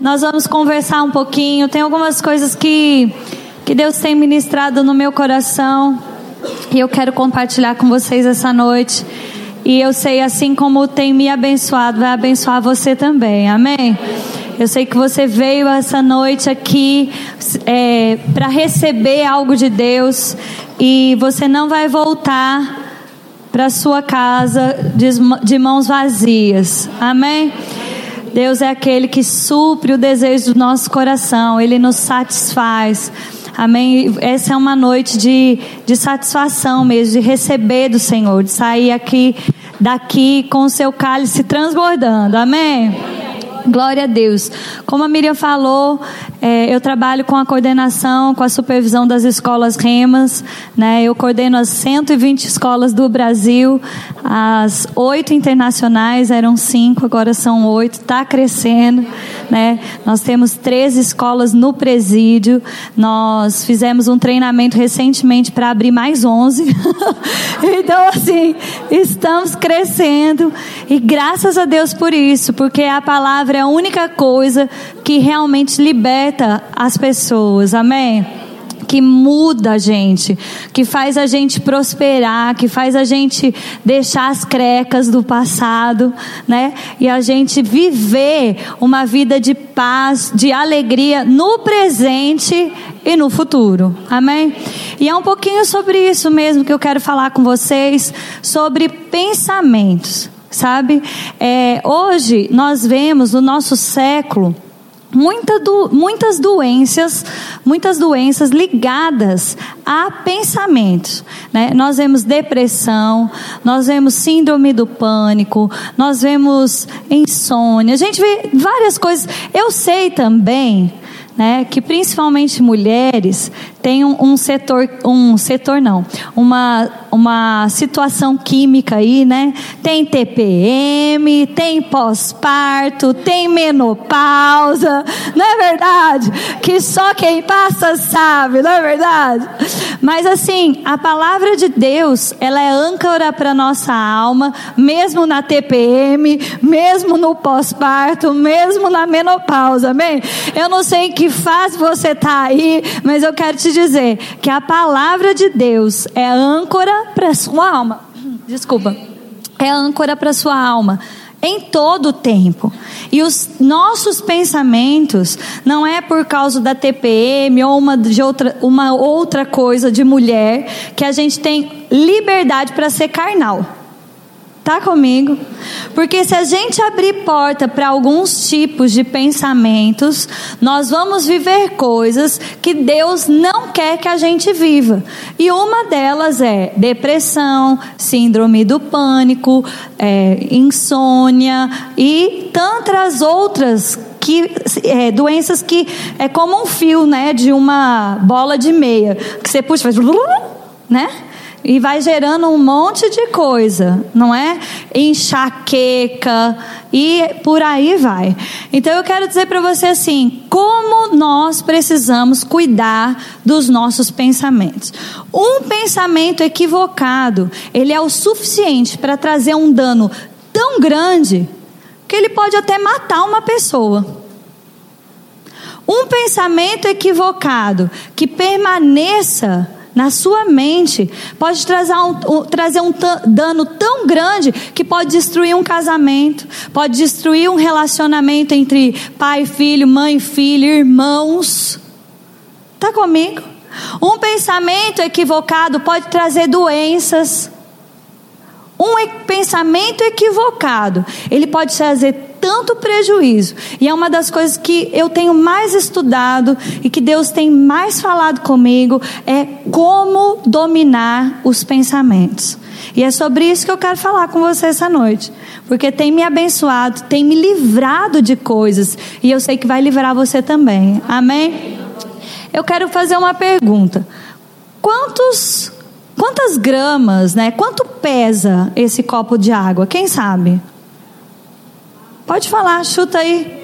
Nós vamos conversar um pouquinho. Tem algumas coisas que, que Deus tem ministrado no meu coração e eu quero compartilhar com vocês essa noite. E eu sei, assim como tem me abençoado, vai abençoar você também. Amém? Eu sei que você veio essa noite aqui é, para receber algo de Deus e você não vai voltar para sua casa de, de mãos vazias. Amém? Deus é aquele que supre o desejo do nosso coração, Ele nos satisfaz. Amém? Essa é uma noite de, de satisfação mesmo, de receber do Senhor, de sair aqui, daqui com o seu cálice transbordando. Amém? Glória a Deus. Como a Miriam falou, é, eu trabalho com a coordenação, com a supervisão das escolas REMAS. Né? Eu coordeno as 120 escolas do Brasil. As oito internacionais eram cinco, agora são oito. Está crescendo. Né? Nós temos três escolas no presídio. Nós fizemos um treinamento recentemente para abrir mais 11. então, assim, estamos crescendo. E graças a Deus por isso, porque a palavra é a única coisa que realmente liberta as pessoas. Amém? que muda a gente, que faz a gente prosperar, que faz a gente deixar as crecas do passado, né? E a gente viver uma vida de paz, de alegria no presente e no futuro. Amém? E é um pouquinho sobre isso mesmo que eu quero falar com vocês, sobre pensamentos sabe? É, hoje nós vemos no nosso século muita do, muitas doenças, muitas doenças ligadas a pensamentos. Né? Nós vemos depressão, nós vemos síndrome do pânico, nós vemos insônia, a gente vê várias coisas. Eu sei também né, que principalmente mulheres têm um, um, setor, um setor não, uma, uma situação química aí, né? Tem TPM, tem pós-parto, tem menopausa, não é verdade? Que só quem passa sabe, não é verdade? Mas assim, a palavra de Deus, ela é âncora para nossa alma, mesmo na TPM, mesmo no pós-parto, mesmo na menopausa, amém? Eu não sei que faz você estar tá aí, mas eu quero te dizer que a palavra de Deus é âncora para sua alma. Desculpa. É âncora para sua alma em todo o tempo. E os nossos pensamentos não é por causa da TPM ou uma, de outra, uma outra coisa de mulher que a gente tem liberdade para ser carnal. Está comigo? Porque se a gente abrir porta para alguns tipos de pensamentos, nós vamos viver coisas que Deus não quer que a gente viva. E uma delas é depressão, síndrome do pânico, é, insônia e tantas outras que, é, doenças que é como um fio, né, de uma bola de meia que você puxa, faz, né? E vai gerando um monte de coisa, não é? Enxaqueca e por aí vai. Então eu quero dizer para você assim, como nós precisamos cuidar dos nossos pensamentos. Um pensamento equivocado, ele é o suficiente para trazer um dano tão grande que ele pode até matar uma pessoa. Um pensamento equivocado que permaneça na sua mente pode trazer um, trazer um dano tão grande que pode destruir um casamento, pode destruir um relacionamento entre pai e filho, mãe e filho, irmãos. Está comigo? Um pensamento equivocado pode trazer doenças. Um pensamento equivocado, ele pode trazer tanto prejuízo. E é uma das coisas que eu tenho mais estudado e que Deus tem mais falado comigo é como dominar os pensamentos. E é sobre isso que eu quero falar com você essa noite. Porque tem me abençoado, tem me livrado de coisas. E eu sei que vai livrar você também. Amém? Eu quero fazer uma pergunta. Quantos, quantas gramas, né? Quanto pesa esse copo de água? Quem sabe? Pode falar, chuta aí.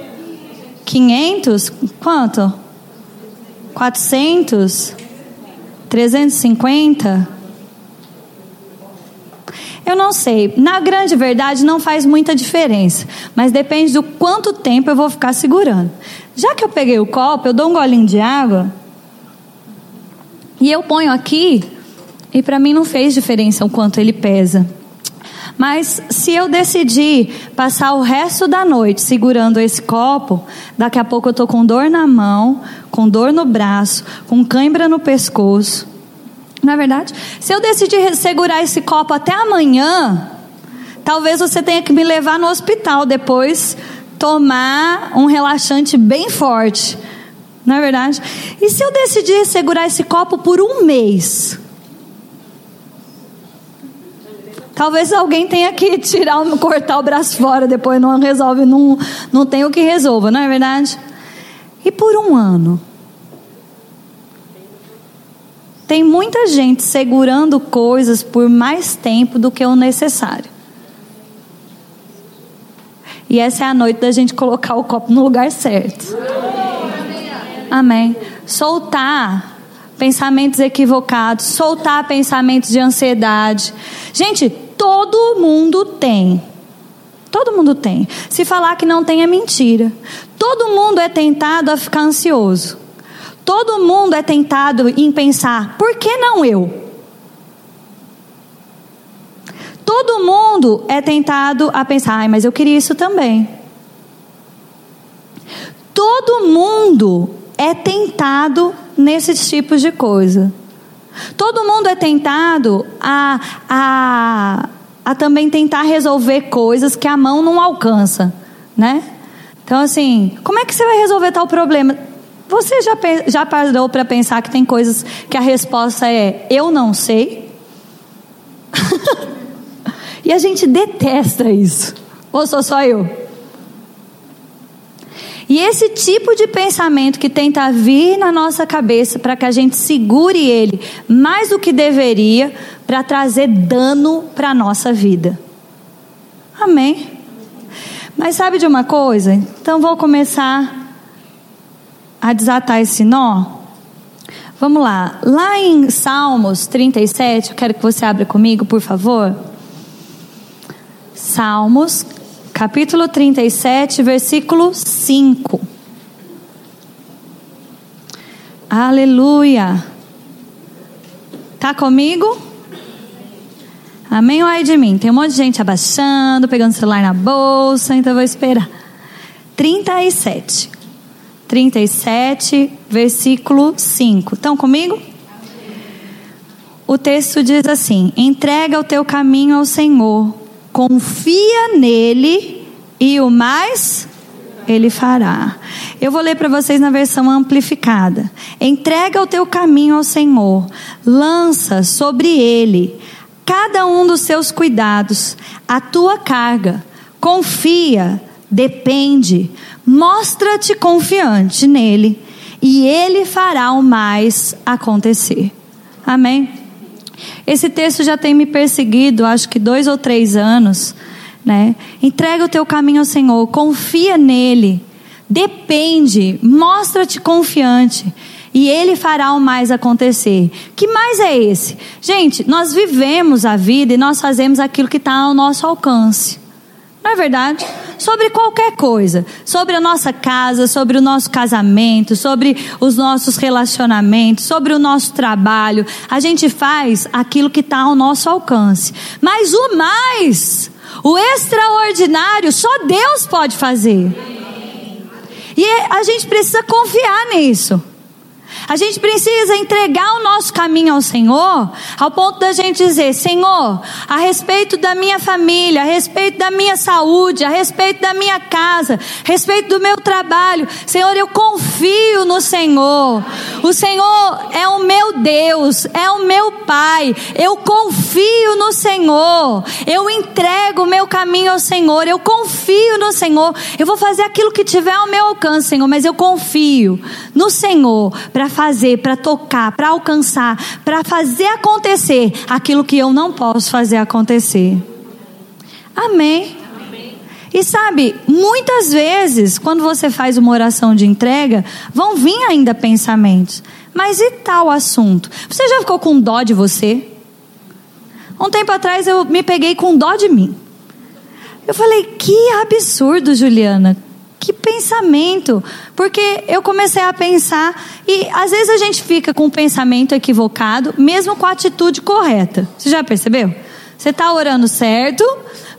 500? Quanto? 400? 350? Eu não sei. Na grande verdade, não faz muita diferença. Mas depende do quanto tempo eu vou ficar segurando. Já que eu peguei o copo, eu dou um golinho de água. E eu ponho aqui. E para mim não fez diferença o quanto ele pesa. Mas se eu decidir passar o resto da noite segurando esse copo, daqui a pouco eu estou com dor na mão, com dor no braço, com cãibra no pescoço. Não é verdade? Se eu decidir segurar esse copo até amanhã, talvez você tenha que me levar no hospital depois, tomar um relaxante bem forte. Não é verdade? E se eu decidir segurar esse copo por um mês? Talvez alguém tenha que tirar, cortar o braço fora, depois não resolve, não, não tem o que resolva, não é verdade? E por um ano? Tem muita gente segurando coisas por mais tempo do que o necessário. E essa é a noite da gente colocar o copo no lugar certo. Amém. Soltar pensamentos equivocados, soltar pensamentos de ansiedade. Gente, todo mundo tem. Todo mundo tem. Se falar que não tem é mentira. Todo mundo é tentado a ficar ansioso. Todo mundo é tentado em pensar, por que não eu? Todo mundo é tentado a pensar, ai, mas eu queria isso também. Todo mundo é tentado nesses tipos de coisa. Todo mundo é tentado a, a, a também tentar resolver coisas que a mão não alcança, né? Então, assim, como é que você vai resolver tal problema? Você já, já parou para pensar que tem coisas que a resposta é eu não sei? e a gente detesta isso. Ou sou só eu? E esse tipo de pensamento que tenta vir na nossa cabeça para que a gente segure ele mais do que deveria para trazer dano para a nossa vida. Amém? Mas sabe de uma coisa? Então vou começar a desatar esse nó. Vamos lá. Lá em Salmos 37, eu quero que você abra comigo, por favor. Salmos capítulo 37, versículo 5. Aleluia. Tá comigo? Amém ou ai de mim? Tem um monte de gente abaixando, pegando celular na bolsa, então eu vou esperar. 37. 37, versículo 5. Estão comigo? O texto diz assim: Entrega o teu caminho ao Senhor confia nele e o mais ele fará. Eu vou ler para vocês na versão amplificada. Entrega o teu caminho ao Senhor, lança sobre ele cada um dos seus cuidados, a tua carga. Confia, depende, mostra-te confiante nele e ele fará o mais acontecer. Amém. Esse texto já tem me perseguido, acho que dois ou três anos. Né? Entrega o teu caminho ao Senhor, confia nele, depende, mostra-te confiante e ele fará o mais acontecer. Que mais é esse? Gente, nós vivemos a vida e nós fazemos aquilo que está ao nosso alcance. Não é verdade? Sobre qualquer coisa. Sobre a nossa casa, sobre o nosso casamento, sobre os nossos relacionamentos, sobre o nosso trabalho. A gente faz aquilo que está ao nosso alcance. Mas o mais, o extraordinário, só Deus pode fazer. E a gente precisa confiar nisso. A gente precisa entregar o nosso caminho ao Senhor, ao ponto da gente dizer: Senhor, a respeito da minha família, a respeito da minha saúde, a respeito da minha casa, a respeito do meu trabalho, Senhor, eu confio no Senhor. O Senhor é o meu Deus, é o meu Pai. Eu confio no Senhor. Eu entrego o meu caminho ao Senhor. Eu confio no Senhor. Eu vou fazer aquilo que tiver ao meu alcance, Senhor, mas eu confio no Senhor para fazer, para tocar, para alcançar, para fazer acontecer aquilo que eu não posso fazer acontecer. Amém. E sabe, muitas vezes, quando você faz uma oração de entrega, vão vir ainda pensamentos. Mas e tal assunto? Você já ficou com dó de você? Um tempo atrás eu me peguei com dó de mim. Eu falei, que absurdo, Juliana. Que pensamento. Porque eu comecei a pensar, e às vezes a gente fica com o pensamento equivocado, mesmo com a atitude correta. Você já percebeu? Você está orando certo,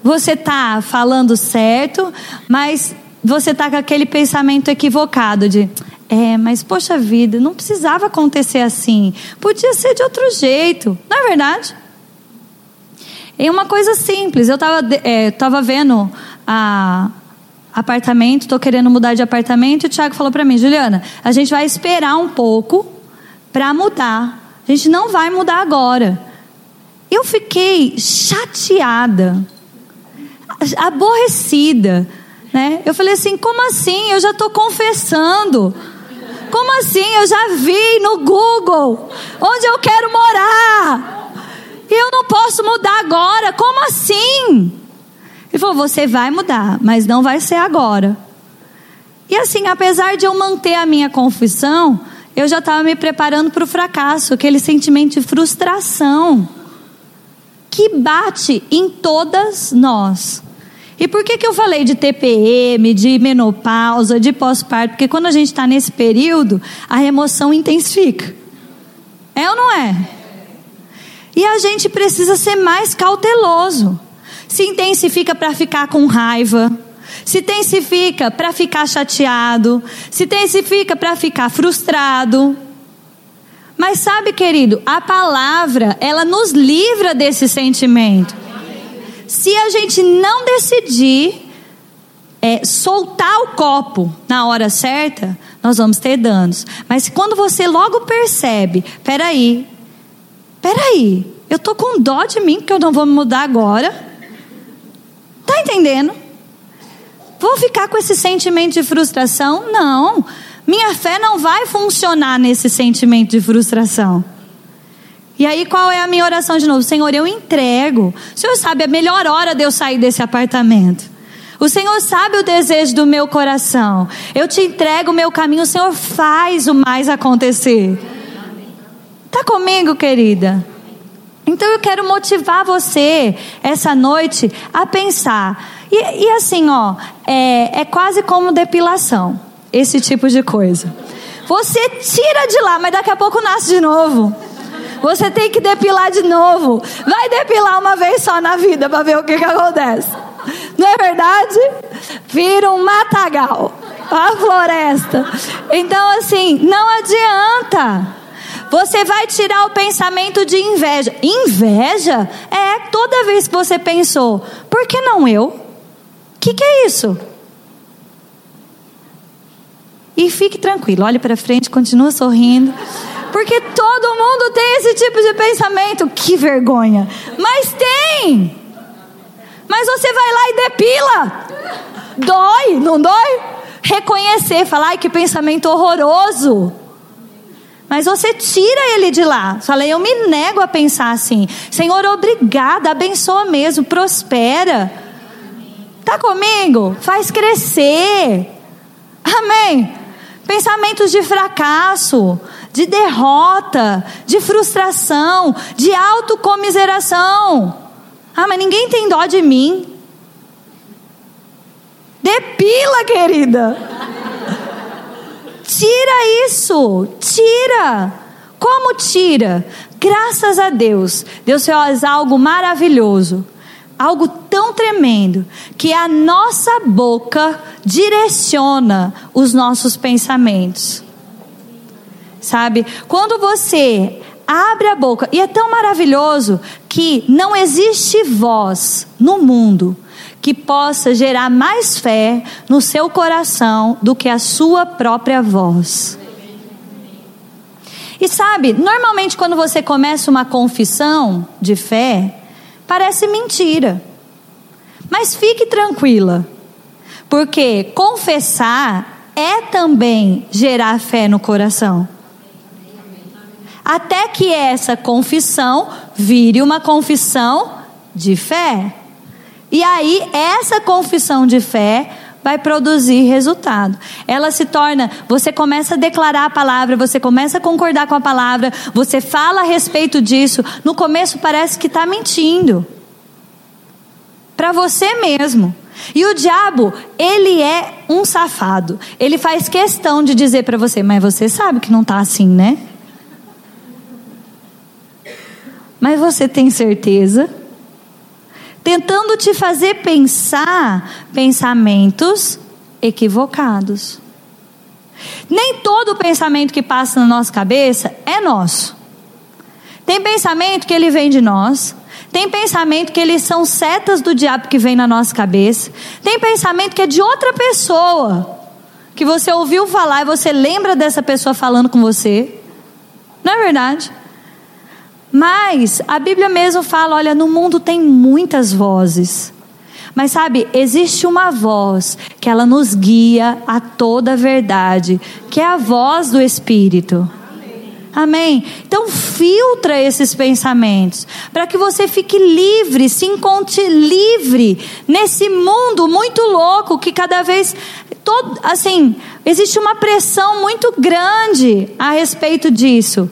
você está falando certo, mas você está com aquele pensamento equivocado de. É, mas poxa vida, não precisava acontecer assim. Podia ser de outro jeito. Não é verdade? É uma coisa simples. Eu estava é, tava vendo a apartamento, estou querendo mudar de apartamento e o Thiago falou para mim, Juliana, a gente vai esperar um pouco para mudar. A gente não vai mudar agora. Eu fiquei chateada, aborrecida, né? Eu falei assim, como assim? Eu já estou confessando. Como assim? Eu já vi no Google onde eu quero morar. Eu não posso mudar agora. Como assim? Ele falou: você vai mudar, mas não vai ser agora. E assim, apesar de eu manter a minha confissão, eu já estava me preparando para o fracasso, aquele sentimento de frustração que bate em todas nós. E por que, que eu falei de TPM, de menopausa, de pós-parto? Porque quando a gente está nesse período, a emoção intensifica. É ou não é? E a gente precisa ser mais cauteloso. Se intensifica para ficar com raiva, se intensifica para ficar chateado, se intensifica para ficar frustrado. Mas sabe, querido, a palavra, ela nos livra desse sentimento. Se a gente não decidir é, soltar o copo na hora certa, nós vamos ter danos. Mas quando você logo percebe, peraí, peraí, eu tô com dó de mim porque eu não vou mudar agora. Tá entendendo? Vou ficar com esse sentimento de frustração? Não. Minha fé não vai funcionar nesse sentimento de frustração. E aí, qual é a minha oração de novo? Senhor, eu entrego. O Senhor sabe a melhor hora de eu sair desse apartamento. O Senhor sabe o desejo do meu coração. Eu te entrego o meu caminho. O Senhor faz o mais acontecer. Está comigo, querida? Então eu quero motivar você essa noite a pensar. E, e assim, ó, é, é quase como depilação, esse tipo de coisa. Você tira de lá, mas daqui a pouco nasce de novo. Você tem que depilar de novo. Vai depilar uma vez só na vida para ver o que, que acontece. Não é verdade? Vira um matagal, a floresta. Então, assim, não adianta. Você vai tirar o pensamento de inveja. Inveja é toda vez que você pensou, por que não eu? O que, que é isso? E fique tranquilo, olhe para frente, continua sorrindo. Porque todo mundo tem esse tipo de pensamento. Que vergonha. Mas tem. Mas você vai lá e depila. Dói, não dói? Reconhecer, falar, ai que pensamento horroroso. Mas você tira ele de lá. Falei, eu me nego a pensar assim. Senhor, obrigada, abençoa mesmo, prospera. Tá comigo? Faz crescer. Amém. Pensamentos de fracasso, de derrota, de frustração, de autocomiseração. Ah, mas ninguém tem dó de mim. Depila, querida. Tira isso, tira. Como tira? Graças a Deus, Deus fez algo maravilhoso, algo tão tremendo, que a nossa boca direciona os nossos pensamentos. Sabe? Quando você abre a boca, e é tão maravilhoso que não existe voz no mundo que possa gerar mais fé no seu coração do que a sua própria voz. E sabe, normalmente quando você começa uma confissão de fé, parece mentira. Mas fique tranquila, porque confessar é também gerar fé no coração. Até que essa confissão vire uma confissão de fé. E aí, essa confissão de fé vai produzir resultado. Ela se torna, você começa a declarar a palavra, você começa a concordar com a palavra, você fala a respeito disso. No começo parece que está mentindo. Para você mesmo. E o diabo, ele é um safado. Ele faz questão de dizer para você, mas você sabe que não está assim, né? Mas você tem certeza? Tentando te fazer pensar pensamentos equivocados. Nem todo pensamento que passa na nossa cabeça é nosso. Tem pensamento que ele vem de nós, tem pensamento que eles são setas do diabo que vem na nossa cabeça, tem pensamento que é de outra pessoa, que você ouviu falar e você lembra dessa pessoa falando com você. Não é verdade? Mas a Bíblia mesmo fala: olha, no mundo tem muitas vozes. Mas sabe, existe uma voz que ela nos guia a toda a verdade, que é a voz do Espírito. Amém? Então filtra esses pensamentos para que você fique livre, se encontre livre nesse mundo muito louco que cada vez todo assim, existe uma pressão muito grande a respeito disso.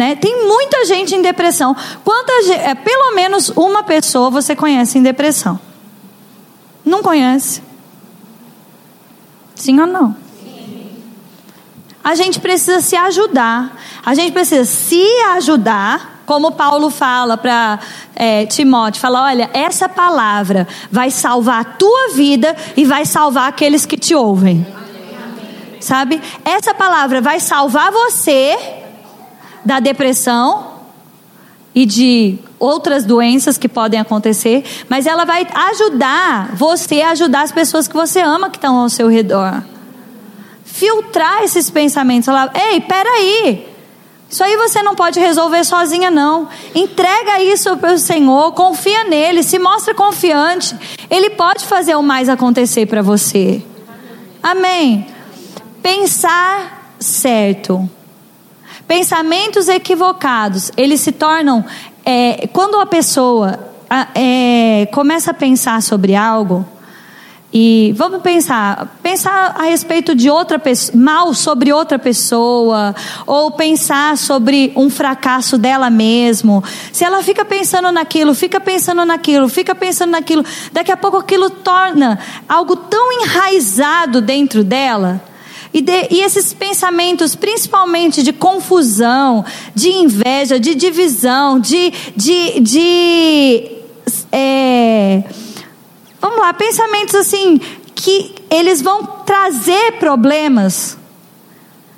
Né? Tem muita gente em depressão. Quantas, é, pelo menos uma pessoa você conhece em depressão? Não conhece? Sim ou não? A gente precisa se ajudar. A gente precisa se ajudar, como Paulo fala para é, Timóteo: fala, olha, essa palavra vai salvar a tua vida e vai salvar aqueles que te ouvem. Sabe? Essa palavra vai salvar você da depressão e de outras doenças que podem acontecer, mas ela vai ajudar você a ajudar as pessoas que você ama que estão ao seu redor. Filtrar esses pensamentos, falar: "Ei, peraí, isso aí você não pode resolver sozinha, não. Entrega isso para o Senhor, confia nele, se mostra confiante. Ele pode fazer o mais acontecer para você. Amém. Pensar certo. Pensamentos equivocados, eles se tornam. É, quando a pessoa é, começa a pensar sobre algo, e vamos pensar, pensar a respeito de outra pessoa, mal sobre outra pessoa, ou pensar sobre um fracasso dela mesmo. Se ela fica pensando naquilo, fica pensando naquilo, fica pensando naquilo, daqui a pouco aquilo torna algo tão enraizado dentro dela e, de, e, esses pensamentos, principalmente de confusão, de inveja, de divisão, de. de, de é, vamos lá, pensamentos assim, que eles vão trazer problemas.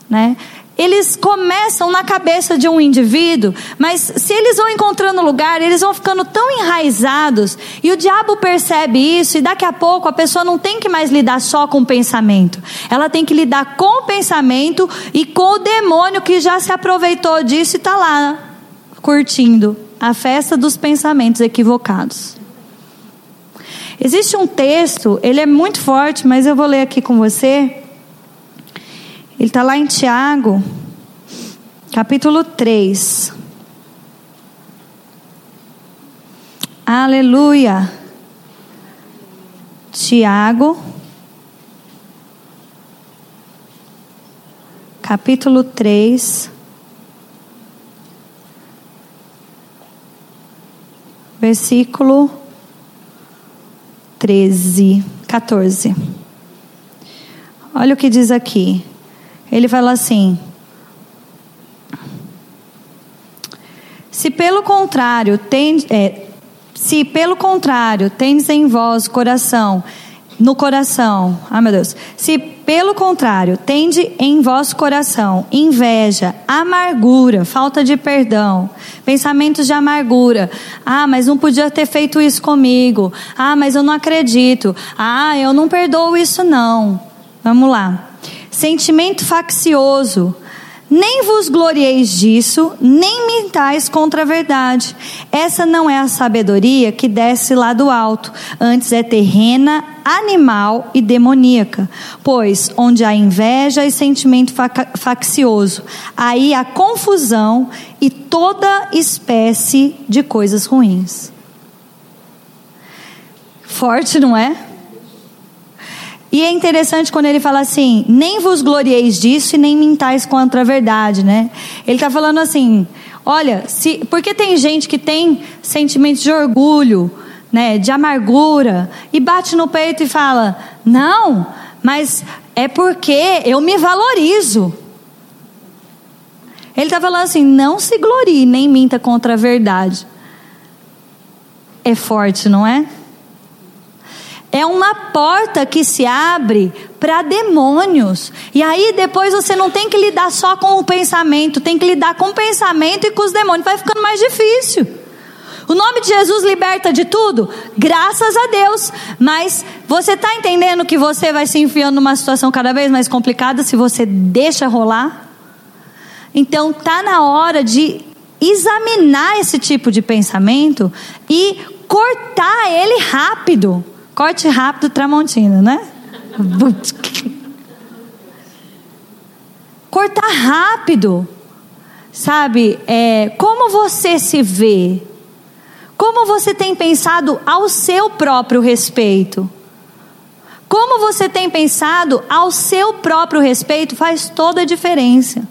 Né? Eles começam na cabeça de um indivíduo, mas se eles vão encontrando lugar, eles vão ficando tão enraizados, e o diabo percebe isso, e daqui a pouco a pessoa não tem que mais lidar só com o pensamento, ela tem que lidar com o pensamento e com o demônio que já se aproveitou disso e está lá curtindo a festa dos pensamentos equivocados. Existe um texto, ele é muito forte, mas eu vou ler aqui com você ele está lá em Tiago, capítulo 3. Aleluia. Tiago, capítulo 3. Versículo 13, 14. Olha o que diz aqui. Ele fala assim: Se pelo contrário, tem, é, se pelo contrário tendes em vós coração, no coração, ah meu Deus, se pelo contrário tende em vosso coração inveja, amargura, falta de perdão, pensamentos de amargura, ah, mas não podia ter feito isso comigo, ah, mas eu não acredito, ah, eu não perdoo isso não. Vamos lá sentimento faccioso. Nem vos glorieis disso, nem mintais contra a verdade. Essa não é a sabedoria que desce lá do alto, antes é terrena, animal e demoníaca. Pois onde há inveja e sentimento faccioso, aí há confusão e toda espécie de coisas ruins. Forte, não é? E é interessante quando ele fala assim: nem vos glorieis disso e nem mintais contra a verdade, né? Ele está falando assim: olha, se, porque tem gente que tem sentimentos de orgulho, né, de amargura, e bate no peito e fala: não, mas é porque eu me valorizo. Ele está falando assim: não se glorie, nem minta contra a verdade. É forte, não é? É uma porta que se abre para demônios. E aí depois você não tem que lidar só com o pensamento, tem que lidar com o pensamento e com os demônios. Vai ficando mais difícil. O nome de Jesus liberta de tudo? Graças a Deus. Mas você está entendendo que você vai se enfiando numa situação cada vez mais complicada se você deixa rolar? Então tá na hora de examinar esse tipo de pensamento e cortar ele rápido. Corte rápido Tramontina, né? Cortar rápido. Sabe, é, como você se vê? Como você tem pensado ao seu próprio respeito? Como você tem pensado ao seu próprio respeito faz toda a diferença.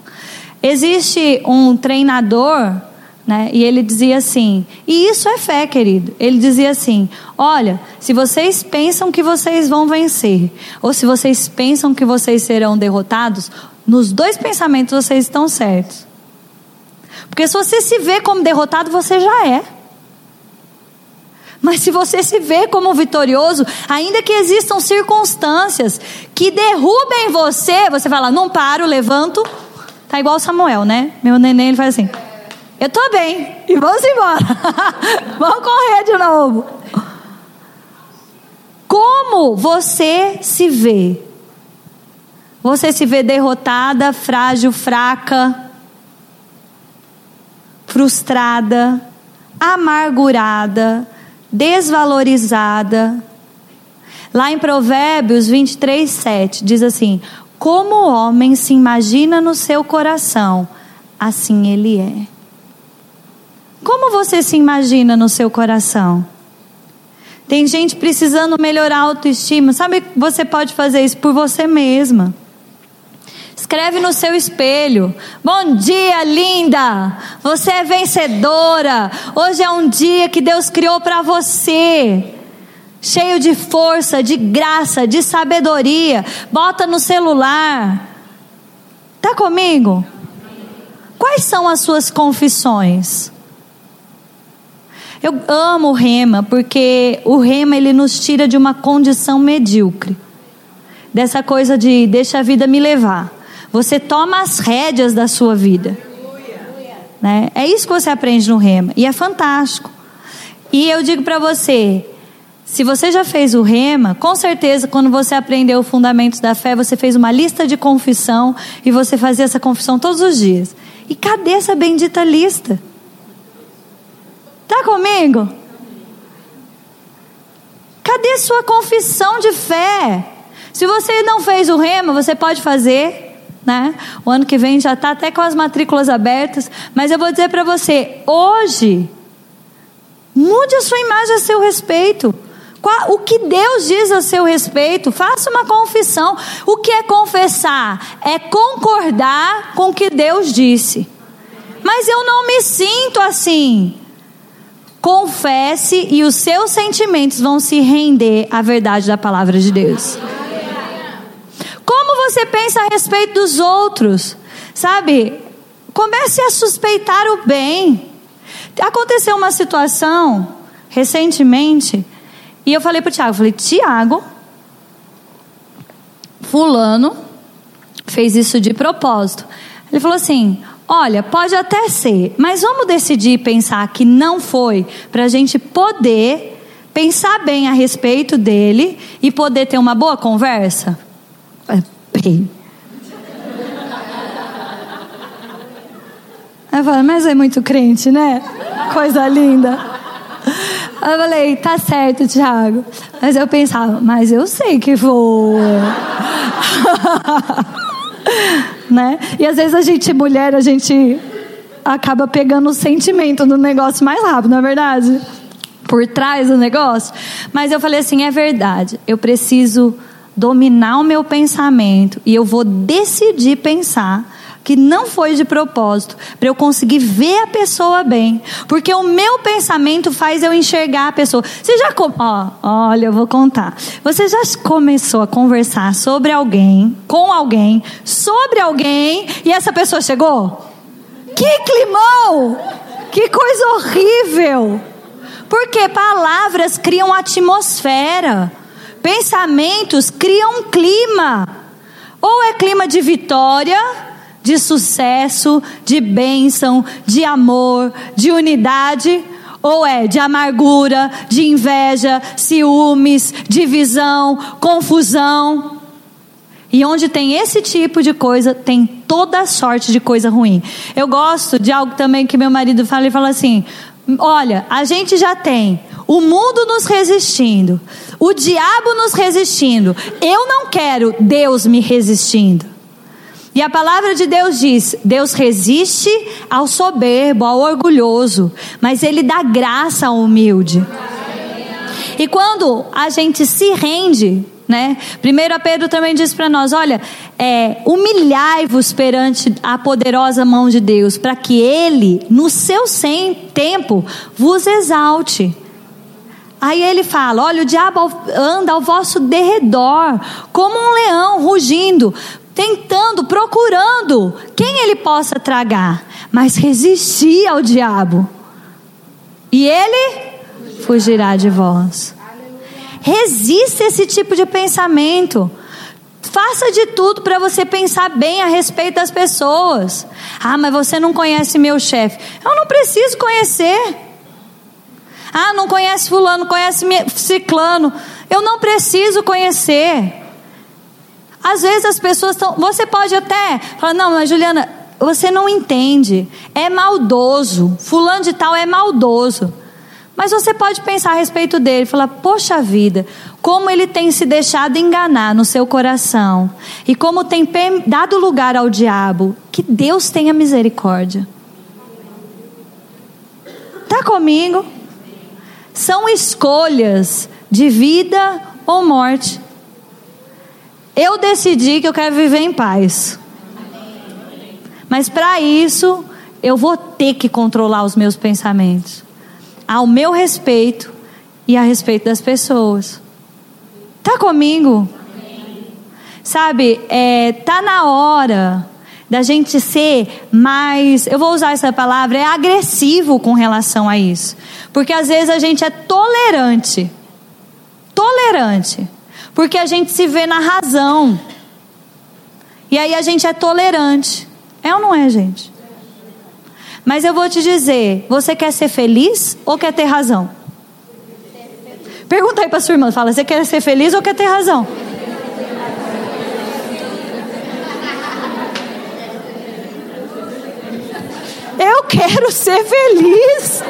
Existe um treinador né? E ele dizia assim, e isso é fé, querido. Ele dizia assim: olha, se vocês pensam que vocês vão vencer, ou se vocês pensam que vocês serão derrotados, nos dois pensamentos vocês estão certos. Porque se você se vê como derrotado, você já é. Mas se você se vê como vitorioso, ainda que existam circunstâncias que derrubem você, você fala: não paro, levanto. Tá igual Samuel, né? Meu neném ele faz assim. Eu estou bem. E vamos embora. vamos correr de novo. Como você se vê? Você se vê derrotada, frágil, fraca, frustrada, amargurada, desvalorizada. Lá em Provérbios 23, 7 diz assim: Como o homem se imagina no seu coração, assim ele é. Como você se imagina no seu coração? Tem gente precisando melhorar a autoestima. Sabe, você pode fazer isso por você mesma. Escreve no seu espelho: Bom dia, linda! Você é vencedora. Hoje é um dia que Deus criou para você. Cheio de força, de graça, de sabedoria. Bota no celular. Tá comigo? Quais são as suas confissões? Eu amo o rema, porque o rema ele nos tira de uma condição medíocre. Dessa coisa de deixa a vida me levar. Você toma as rédeas da sua vida. Né? É isso que você aprende no rema. E é fantástico. E eu digo para você, se você já fez o rema, com certeza quando você aprendeu os fundamentos da fé, você fez uma lista de confissão e você fazia essa confissão todos os dias. E cadê essa bendita lista? Está comigo? Cadê sua confissão de fé? Se você não fez o rema, você pode fazer, né? O ano que vem já está até com as matrículas abertas, mas eu vou dizer para você, hoje, mude a sua imagem a seu respeito. O que Deus diz a seu respeito, faça uma confissão. O que é confessar? É concordar com o que Deus disse. Mas eu não me sinto assim. Confesse e os seus sentimentos vão se render à verdade da palavra de Deus. Como você pensa a respeito dos outros? Sabe? Comece a suspeitar o bem. Aconteceu uma situação recentemente e eu falei para o Tiago, falei, Tiago, fulano fez isso de propósito. Ele falou assim, Olha, pode até ser, mas vamos decidir pensar que não foi para a gente poder pensar bem a respeito dele e poder ter uma boa conversa? É, bem. Eu falei, mas é muito crente, né? Coisa linda. Eu falei, tá certo, Thiago. Mas eu pensava, mas eu sei que vou. né? E às vezes a gente, mulher, a gente acaba pegando o sentimento do negócio mais rápido, não é verdade? Por trás do negócio. Mas eu falei assim: é verdade, eu preciso dominar o meu pensamento e eu vou decidir pensar que não foi de propósito, para eu conseguir ver a pessoa bem, porque o meu pensamento faz eu enxergar a pessoa. Você já, ó, olha, eu vou contar. Você já começou a conversar sobre alguém, com alguém, sobre alguém, e essa pessoa chegou? Que climão! Que coisa horrível! Porque palavras criam atmosfera, pensamentos criam clima. Ou é clima de vitória, de sucesso, de bênção, de amor, de unidade, ou é de amargura, de inveja, ciúmes, divisão, confusão. E onde tem esse tipo de coisa, tem toda sorte de coisa ruim. Eu gosto de algo também que meu marido fala, ele fala assim: olha, a gente já tem o mundo nos resistindo, o diabo nos resistindo. Eu não quero Deus me resistindo. E a palavra de Deus diz: Deus resiste ao soberbo, ao orgulhoso, mas Ele dá graça ao humilde. E quando a gente se rende, né? Primeiro Pedro também diz para nós: olha, é, humilhai-vos perante a poderosa mão de Deus, para que Ele, no seu tempo, vos exalte. Aí ele fala: olha, o diabo anda ao vosso derredor, como um leão rugindo, tentando, procurando quem ele possa tragar, mas resistir ao diabo. E ele fugirá de vós. Resista esse tipo de pensamento. Faça de tudo para você pensar bem a respeito das pessoas. Ah, mas você não conhece meu chefe. Eu não preciso conhecer. Ah, não conhece fulano, conhece ciclano. Eu não preciso conhecer. Às vezes as pessoas estão. Você pode até falar, não, mas Juliana, você não entende. É maldoso. Fulano de tal é maldoso. Mas você pode pensar a respeito dele falar: Poxa vida, como ele tem se deixado enganar no seu coração e como tem dado lugar ao diabo. Que Deus tenha misericórdia. Está comigo? São escolhas de vida ou morte. Eu decidi que eu quero viver em paz. Mas para isso, eu vou ter que controlar os meus pensamentos ao meu respeito e a respeito das pessoas. Tá comigo? Sabe, é, tá na hora da gente ser mais, eu vou usar essa palavra, é agressivo com relação a isso. Porque às vezes a gente é tolerante. Tolerante. Porque a gente se vê na razão. E aí a gente é tolerante. É ou não é, gente? Mas eu vou te dizer: você quer ser feliz ou quer ter razão? Pergunta aí para sua irmã: fala, você quer ser feliz ou quer ter razão? Eu quero ser feliz.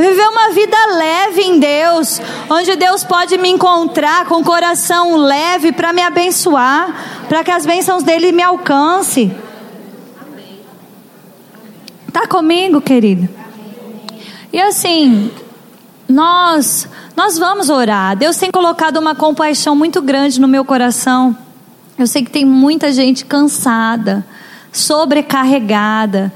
Viver uma vida leve em Deus, onde Deus pode me encontrar com o coração leve para me abençoar, para que as bênçãos dele me alcancem. Tá comigo, querido? E assim, nós nós vamos orar. Deus tem colocado uma compaixão muito grande no meu coração. Eu sei que tem muita gente cansada, sobrecarregada.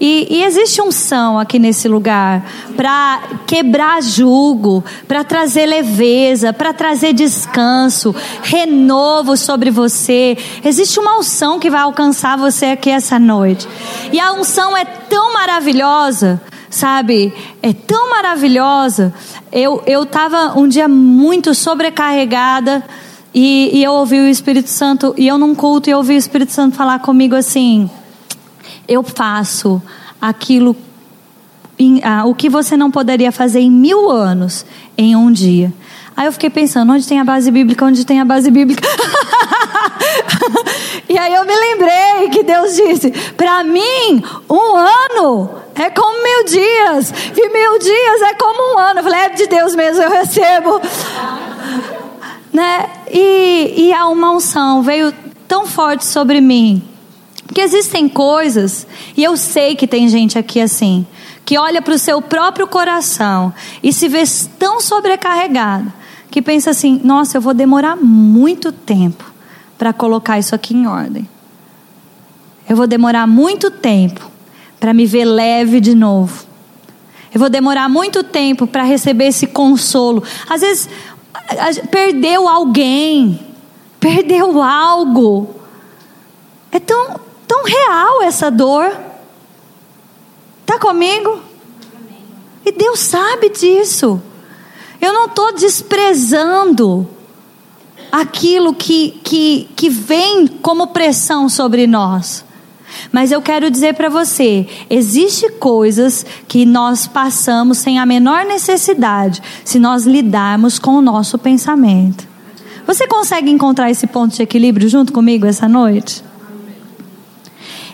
E, e existe unção aqui nesse lugar para quebrar jugo, para trazer leveza, para trazer descanso, renovo sobre você. Existe uma unção que vai alcançar você aqui essa noite. E a unção é tão maravilhosa, sabe? É tão maravilhosa. Eu eu estava um dia muito sobrecarregada. E, e eu ouvi o Espírito Santo, e eu num culto, e eu ouvi o Espírito Santo falar comigo assim: eu faço aquilo, em, ah, o que você não poderia fazer em mil anos, em um dia. Aí eu fiquei pensando, onde tem a base bíblica, onde tem a base bíblica? e aí eu me lembrei que Deus disse: para mim, um ano é como mil dias, e mil dias é como um ano. Eu falei: é de Deus mesmo, eu recebo. né? E, e a uma unção veio tão forte sobre mim porque existem coisas, e eu sei que tem gente aqui assim, que olha para o seu próprio coração e se vê tão sobrecarregado, que pensa assim: nossa, eu vou demorar muito tempo para colocar isso aqui em ordem. Eu vou demorar muito tempo para me ver leve de novo. Eu vou demorar muito tempo para receber esse consolo. Às vezes, perdeu alguém, perdeu algo. É tão, tão real essa dor. Está comigo? E Deus sabe disso. Eu não estou desprezando aquilo que, que, que vem como pressão sobre nós. Mas eu quero dizer para você, existe coisas que nós passamos sem a menor necessidade, se nós lidarmos com o nosso pensamento. Você consegue encontrar esse ponto de equilíbrio junto comigo essa noite?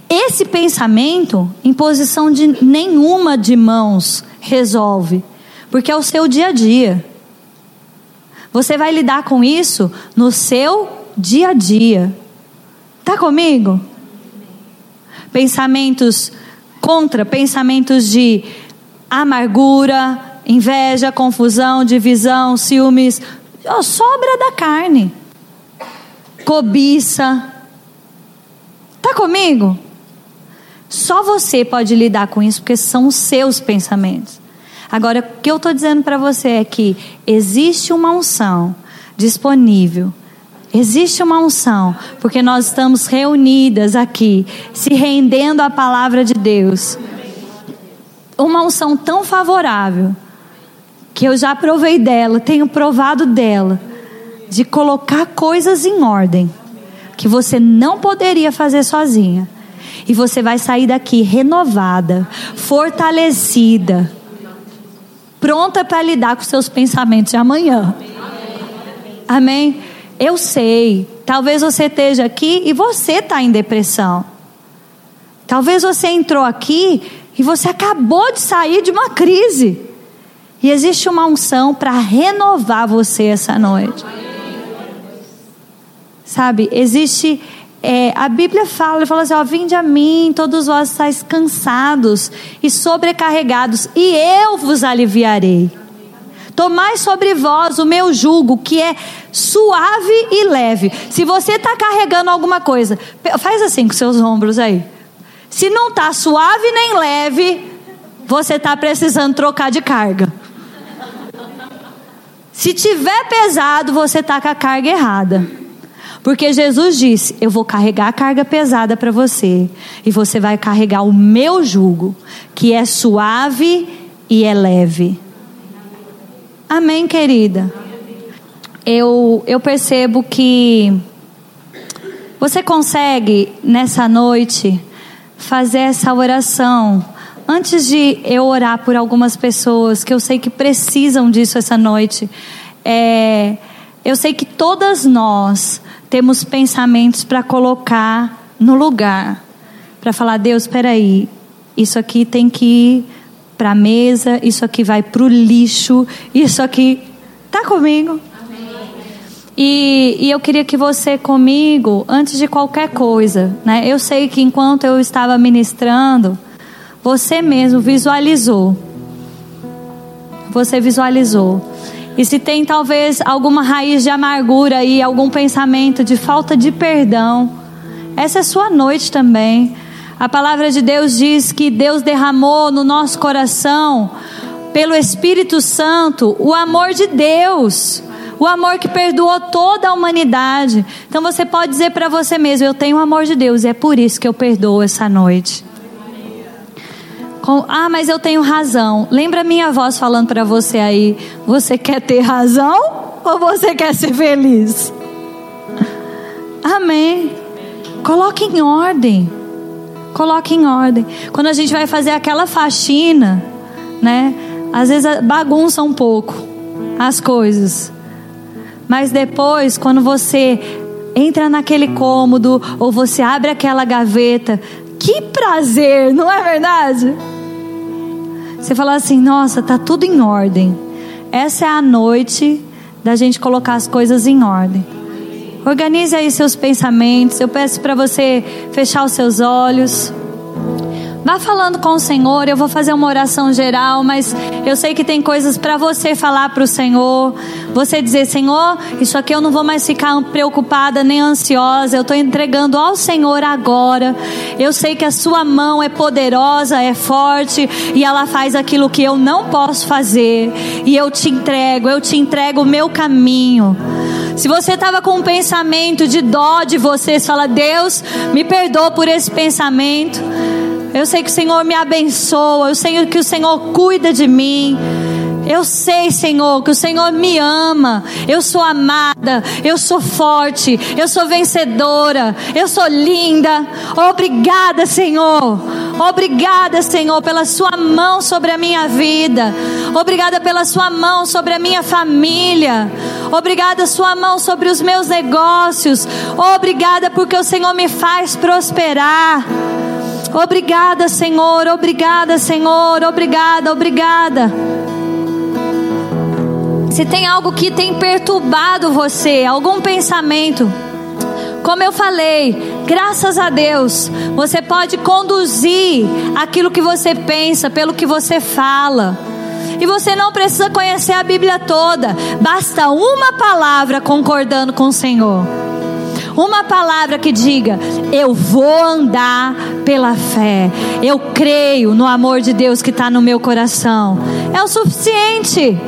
Esse pensamento, em posição de nenhuma de mãos, resolve, porque é o seu dia a dia. Você vai lidar com isso no seu dia a dia. Tá comigo? Pensamentos contra, pensamentos de amargura, inveja, confusão, divisão, ciúmes, sobra da carne. Cobiça. Tá comigo? Só você pode lidar com isso porque são os seus pensamentos. Agora, o que eu estou dizendo para você é que existe uma unção disponível. Existe uma unção, porque nós estamos reunidas aqui, se rendendo à palavra de Deus. Uma unção tão favorável, que eu já provei dela, tenho provado dela, de colocar coisas em ordem, que você não poderia fazer sozinha. E você vai sair daqui renovada, fortalecida, pronta para lidar com seus pensamentos de amanhã. Amém? Eu sei. Talvez você esteja aqui e você está em depressão. Talvez você entrou aqui e você acabou de sair de uma crise. E existe uma unção para renovar você essa noite. Sabe, existe é, a Bíblia fala, ele fala assim: ó, vinde a mim, todos vós estáis cansados e sobrecarregados, e eu vos aliviarei. Tomai sobre vós o meu jugo, que é suave e leve. Se você está carregando alguma coisa, faz assim com seus ombros aí. Se não está suave nem leve, você está precisando trocar de carga. Se tiver pesado, você está com a carga errada. Porque Jesus disse: Eu vou carregar a carga pesada para você, e você vai carregar o meu jugo, que é suave e é leve. Amém, querida? Eu, eu percebo que você consegue, nessa noite, fazer essa oração. Antes de eu orar por algumas pessoas que eu sei que precisam disso essa noite, é, eu sei que todas nós temos pensamentos para colocar no lugar, para falar: Deus, espera aí, isso aqui tem que ir para a mesa, isso aqui vai para o lixo, isso aqui. Tá comigo? E, e, eu queria que você comigo, antes de qualquer coisa, né? Eu sei que enquanto eu estava ministrando, você mesmo visualizou. Você visualizou. E se tem talvez alguma raiz de amargura aí, algum pensamento de falta de perdão, essa é sua noite também. A palavra de Deus diz que Deus derramou no nosso coração, pelo Espírito Santo, o amor de Deus. O amor que perdoou toda a humanidade. Então você pode dizer para você mesmo: Eu tenho o amor de Deus, e é por isso que eu perdoo essa noite. Com, ah, mas eu tenho razão. Lembra minha voz falando para você aí: você quer ter razão ou você quer ser feliz? Amém. Coloque em ordem. Coloque em ordem. Quando a gente vai fazer aquela faxina, né? Às vezes bagunça um pouco as coisas. Mas depois, quando você entra naquele cômodo ou você abre aquela gaveta, que prazer, não é verdade? Você fala assim: nossa, tá tudo em ordem. Essa é a noite da gente colocar as coisas em ordem. Organize aí seus pensamentos. Eu peço para você fechar os seus olhos. Vá falando com o Senhor. Eu vou fazer uma oração geral, mas eu sei que tem coisas para você falar para o Senhor. Você dizer, Senhor, isso aqui eu não vou mais ficar preocupada nem ansiosa. Eu estou entregando ao Senhor agora. Eu sei que a Sua mão é poderosa, é forte e ela faz aquilo que eu não posso fazer. E eu te entrego, eu te entrego o meu caminho. Se você estava com um pensamento de dó de você, fala, Deus, me perdoa por esse pensamento. Eu sei que o Senhor me abençoa. Eu sei que o Senhor cuida de mim. Eu sei, Senhor, que o Senhor me ama. Eu sou amada, eu sou forte, eu sou vencedora, eu sou linda. Obrigada, Senhor. Obrigada, Senhor, pela Sua mão sobre a minha vida. Obrigada pela Sua mão sobre a minha família. Obrigada, Sua mão sobre os meus negócios. Obrigada porque o Senhor me faz prosperar. Obrigada, Senhor, obrigada, Senhor, obrigada, obrigada. Se tem algo que tem perturbado você, algum pensamento, como eu falei, graças a Deus, você pode conduzir aquilo que você pensa pelo que você fala. E você não precisa conhecer a Bíblia toda, basta uma palavra concordando com o Senhor. Uma palavra que diga: Eu vou andar pela fé. Eu creio no amor de Deus que está no meu coração. É o suficiente.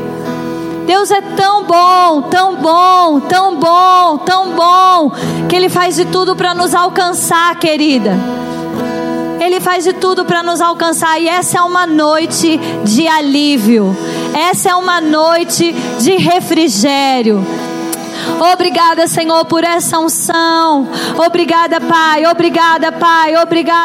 Deus é tão bom, tão bom, tão bom, tão bom, que Ele faz de tudo para nos alcançar, querida. Ele faz de tudo para nos alcançar, e essa é uma noite de alívio, essa é uma noite de refrigério. Obrigada, Senhor, por essa unção. Obrigada, Pai. Obrigada, Pai. Obrigada.